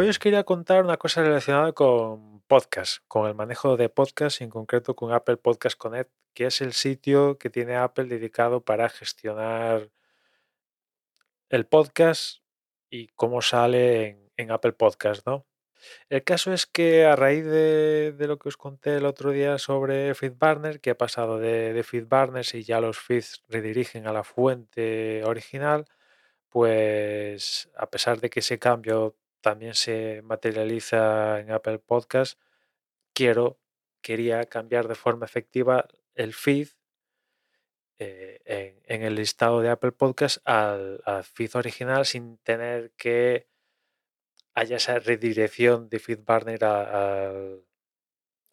Hoy os quería contar una cosa relacionada con podcast, con el manejo de podcast y en concreto con Apple Podcast Connect, que es el sitio que tiene Apple dedicado para gestionar el podcast y cómo sale en, Apple Podcast, ¿no? El caso es que a raíz de, lo que os conté el otro día sobre FeedBurner, que ha pasado de, de FeedBurners y ya los feeds redirigen a la fuente original, pues a pesar de que ese cambio también se materializa en Apple Podcast, quiero, quería cambiar de forma efectiva el feed eh, en, el listado de Apple Podcast al, feed original sin tener que haya esa redirección de FeedBurner al,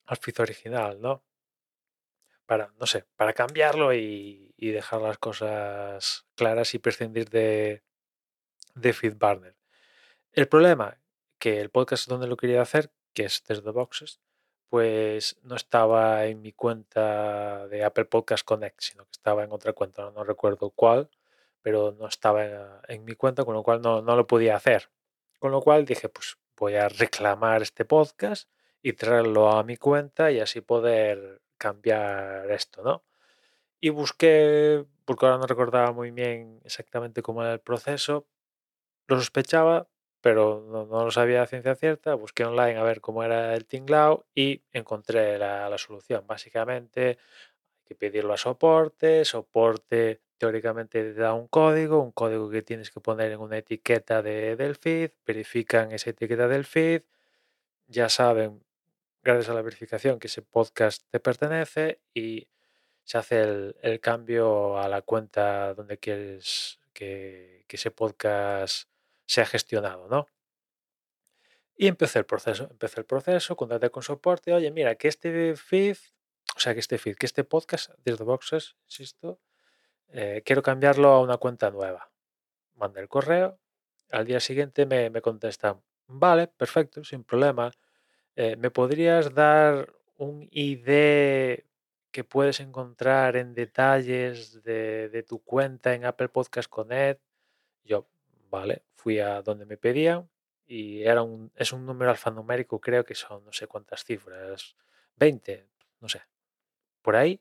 al feed original, ¿no? Para, no sé, para cambiarlo y, y dejar las cosas claras y prescindir de, de FeedBurner. El problema, que el podcast donde lo quería hacer, que es desde Boxes, pues no estaba en mi cuenta de Apple Podcast Connect, sino que estaba en otra cuenta, no, no recuerdo cuál, pero no estaba en, en mi cuenta, con lo cual no, no lo podía hacer. Con lo cual dije, pues voy a reclamar este podcast y traerlo a mi cuenta y así poder cambiar esto, ¿no? Y busqué, porque ahora no recordaba muy bien exactamente cómo era el proceso, lo sospechaba, pero no, lo sabía a ciencia cierta. Busqué online a ver cómo era el tinglao y encontré la, solución. Básicamente hay que pedirlo a soporte, soporte teóricamente te da un código, un código que tienes que poner en una etiqueta de, del feed, verifican esa etiqueta del feed, ya saben, gracias a la verificación, que ese podcast te pertenece y se hace el, cambio a la cuenta donde quieres que ese podcast sea gestionado, ¿no? Y empecé el proceso, empecé el proceso, contacté con soporte, oye, mira, que este feed, o sea, que este feed, que este podcast desde Boxes, insisto, eh, quiero cambiarlo a una cuenta nueva. Mandé el correo, al día siguiente me, me contestan, vale, perfecto, sin problema. Eh, ¿Me podrías dar un ID que puedes encontrar en detalles de, de tu cuenta en Apple Podcast Connect? Yo, vale, fui a donde me pedían y era un, es un número alfanumérico, creo que son no sé cuántas cifras, 20, no sé, por ahí.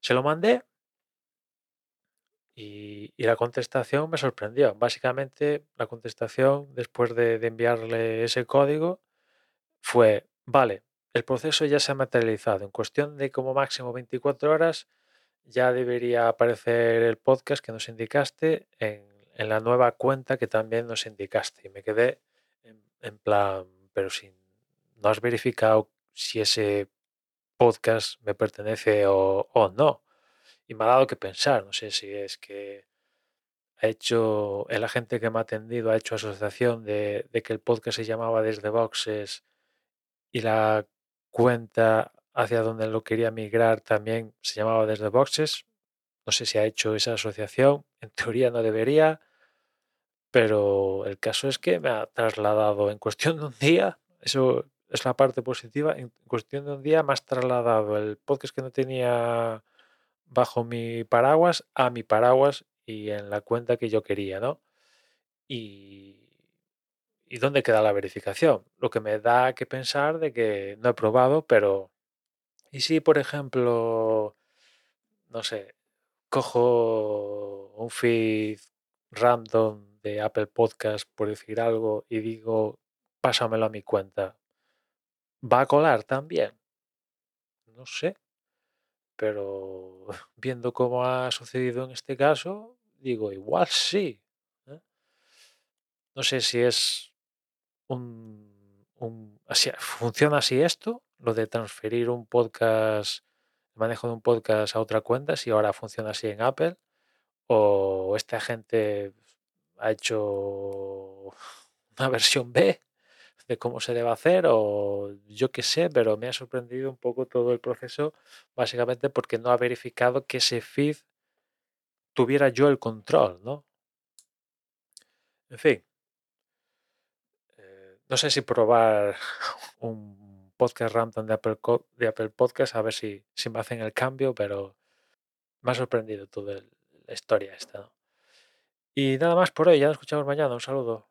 Se lo mandé y, y la contestación me sorprendió. Básicamente, la contestación, después de, de enviarle ese código, fue, vale, el proceso ya se ha materializado. En cuestión de como máximo 24 horas, ya debería aparecer el podcast que nos indicaste en, en la nueva cuenta que también nos indicaste. Y me quedé en, en plan, pero si no has verificado si ese podcast me pertenece o, o no. Y me ha dado que pensar, no sé si es que ha hecho, el agente que me ha atendido ha hecho asociación de que el podcast se llamaba Desde Boxes y la cuenta hacia donde lo quería migrar también se llamaba Desde Boxes. No sé si ha hecho esa asociación, en teoría no debería, pero el caso es que me ha trasladado en cuestión de un día, eso es la parte positiva, en cuestión de un día me has trasladado el podcast que no tenía bajo mi paraguas a mi paraguas y en la cuenta que yo quería, ¿no? Y, ¿y dónde queda la verificación? Lo que me da que pensar de que no he probado, pero ¿y si, por ejemplo, no sé, cojo un feed random de Apple Podcast, por decir algo, y digo, pásamelo a mi cuenta? ¿Va a colar también? No sé pero viendo cómo ha sucedido en este caso, digo, igual sí. ¿eh? No sé si es un, un- así, funciona así esto, lo de transferir un podcast, el manejo de un podcast a otra cuenta, si ahora funciona así en Apple, o esta gente ha hecho una versión B de cómo se debe hacer o yo qué sé, pero me ha sorprendido un poco todo el proceso, básicamente porque no ha verificado que ese feed tuviera yo el control, ¿no? En fin, eh, no sé si probar un podcast random de Apple, de Apple Podcast a ver si, si me hacen el cambio, pero me ha sorprendido toda la historia esta. Y nada más por hoy, ya nos escuchamos mañana, un saludo.